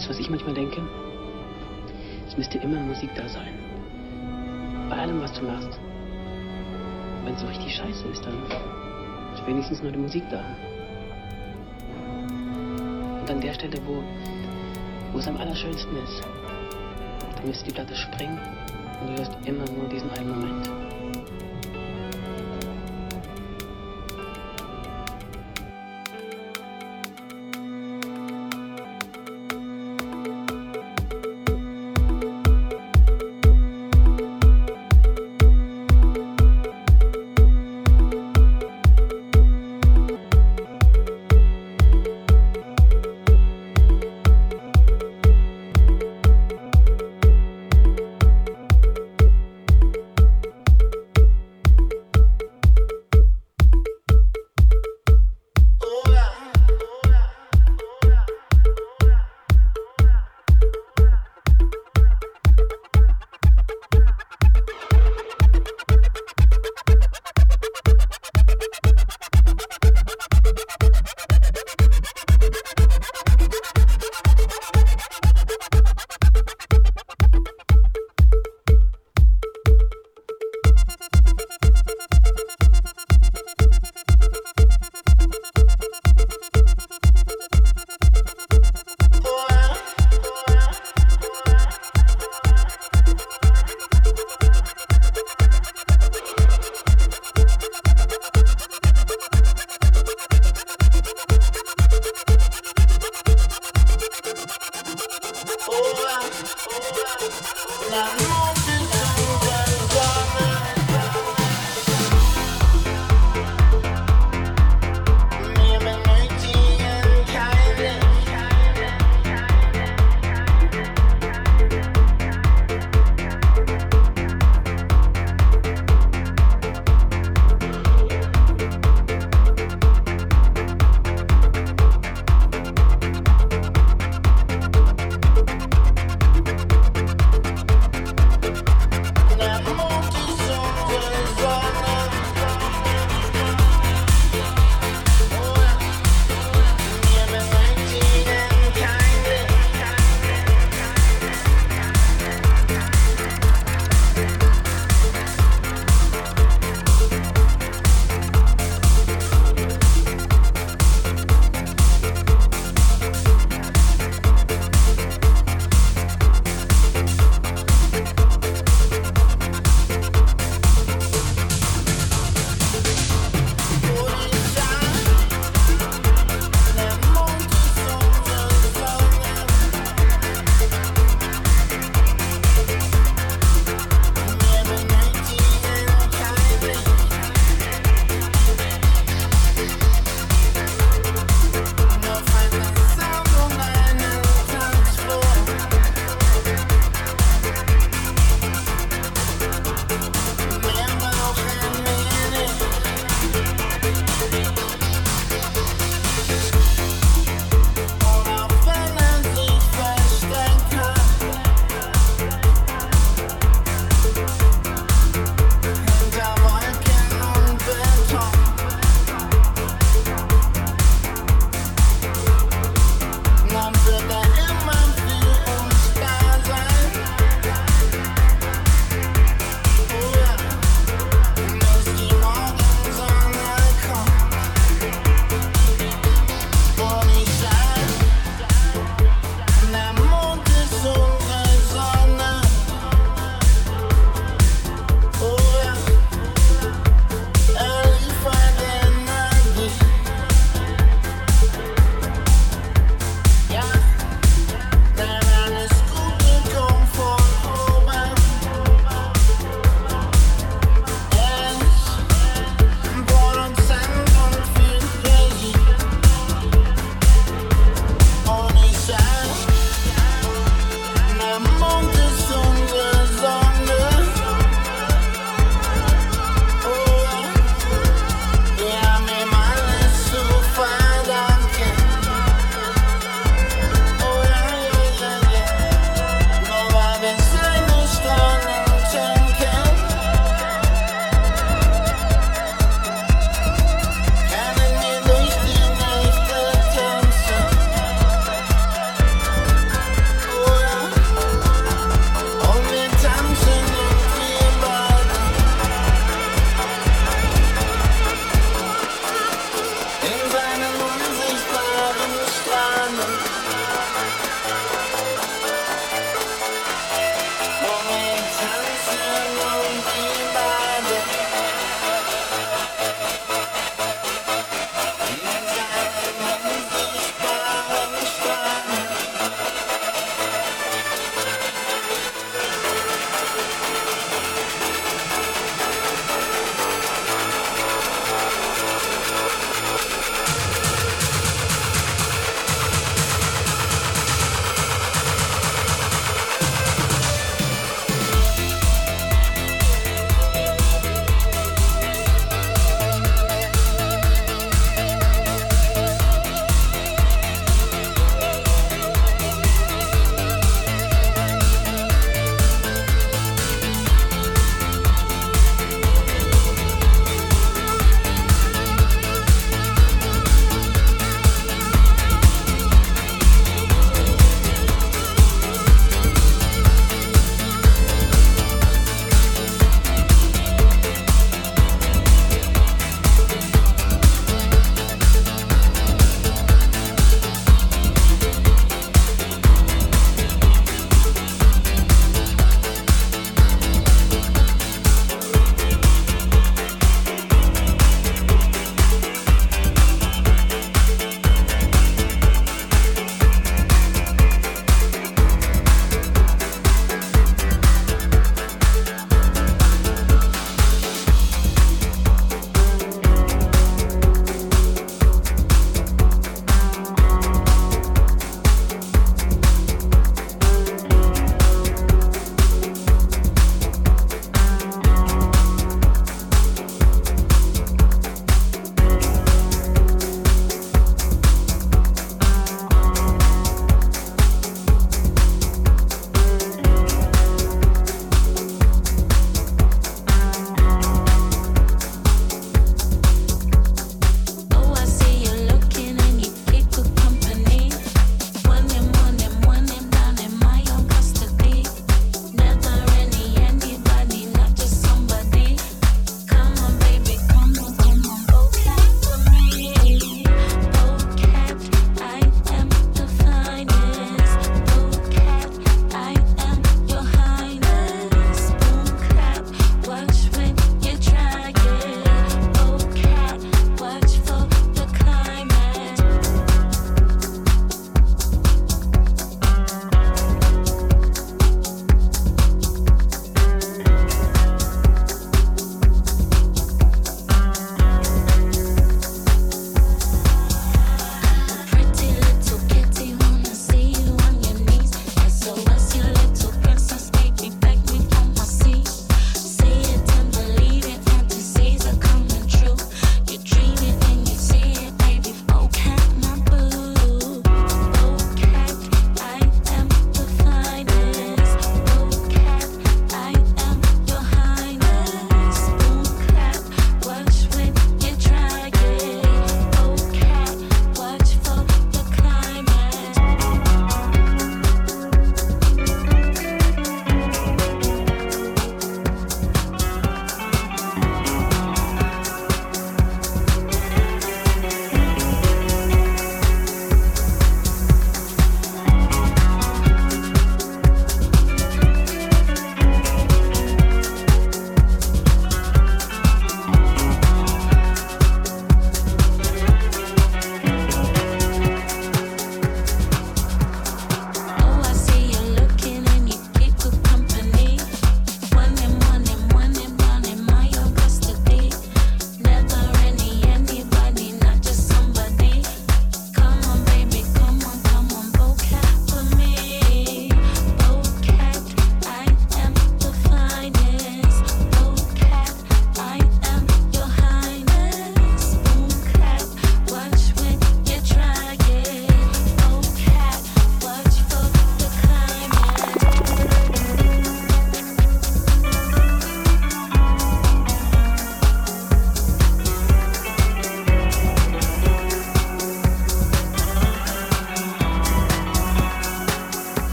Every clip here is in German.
Weißt du, was ich manchmal denke? Es müsste immer Musik da sein. Bei allem, was du machst. Wenn es so richtig scheiße ist, dann ist wenigstens nur die Musik da. Und an der Stelle, wo, wo es am allerschönsten ist, dann müsste die Platte springen und du hörst immer nur diesen einen Moment.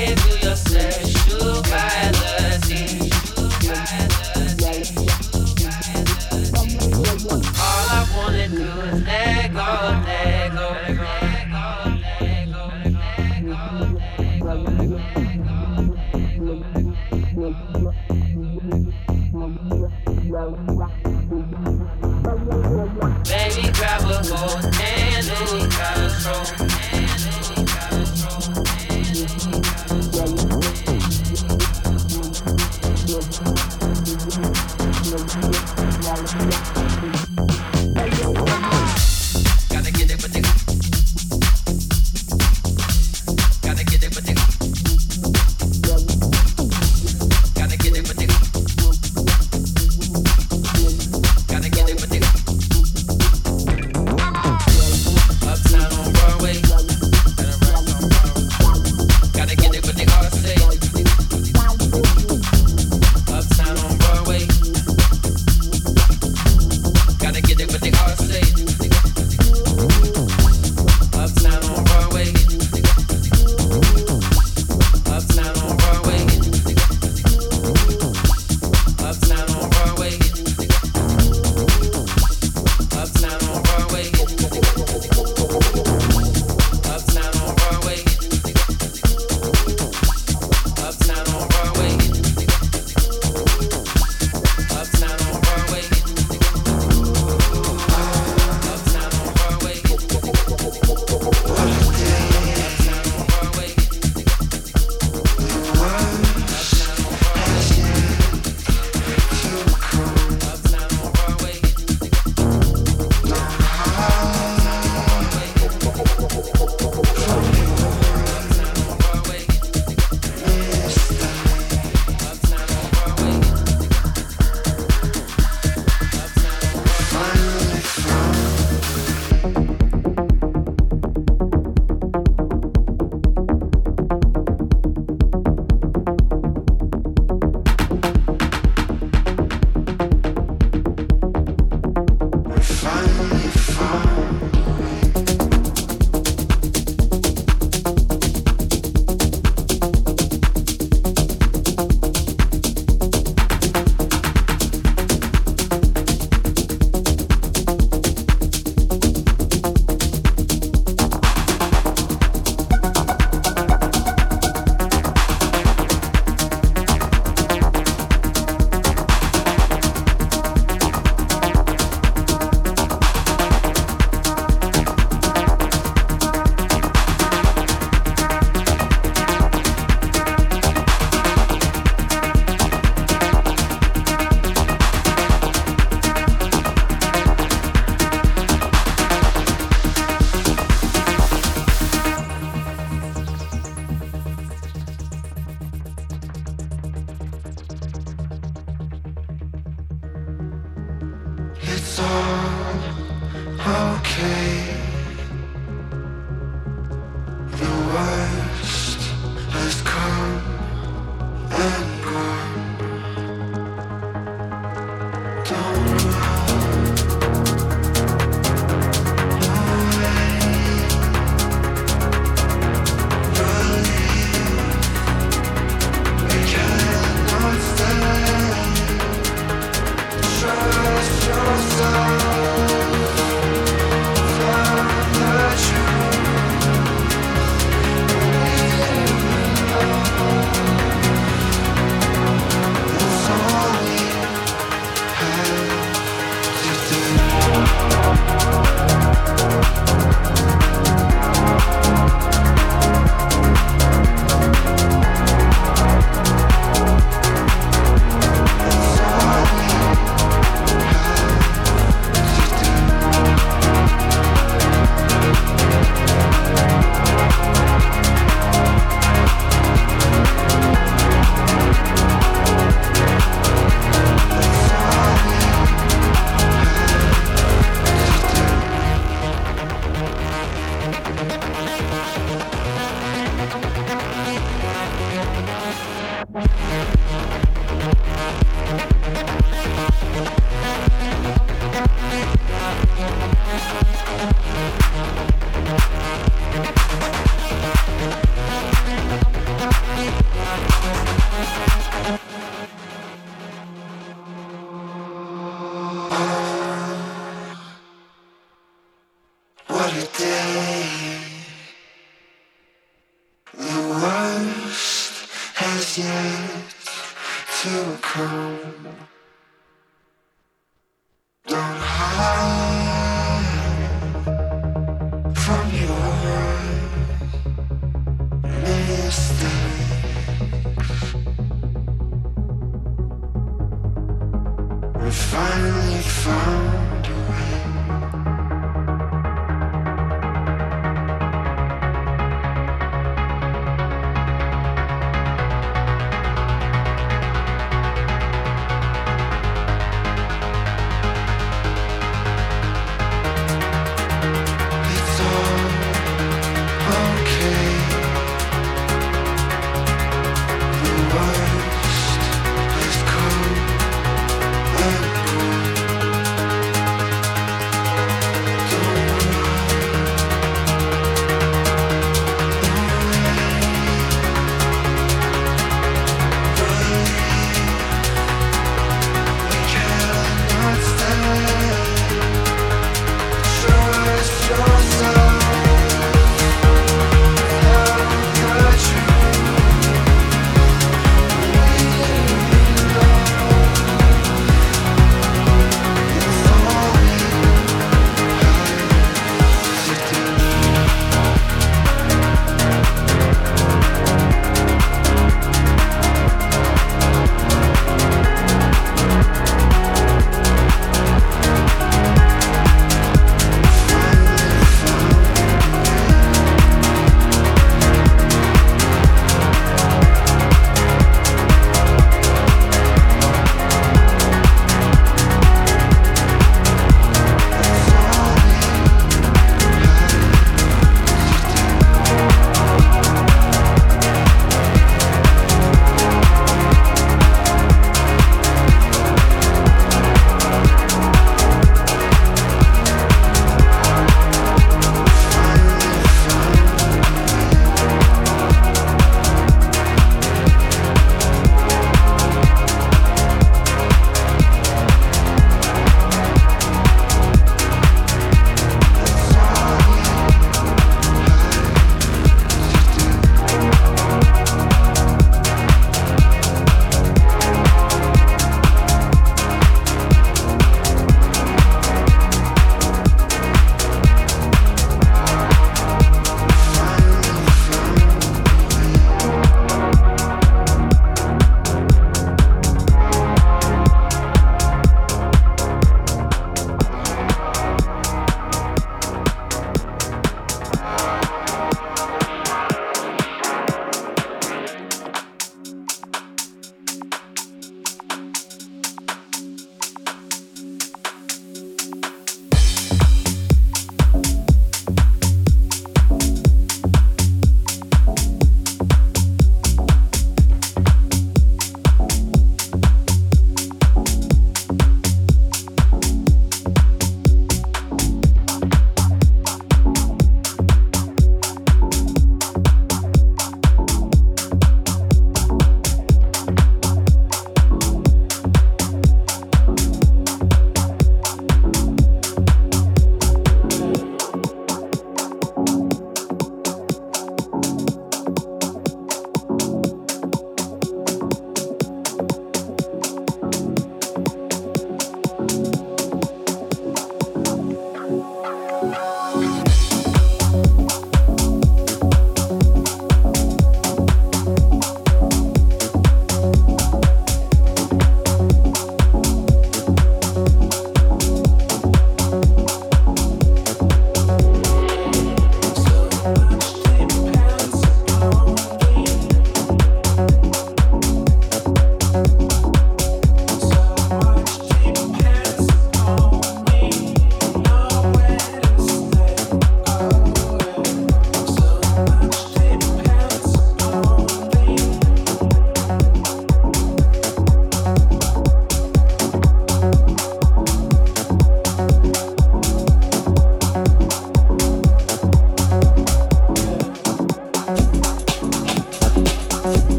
heavy. and worst has yet to come.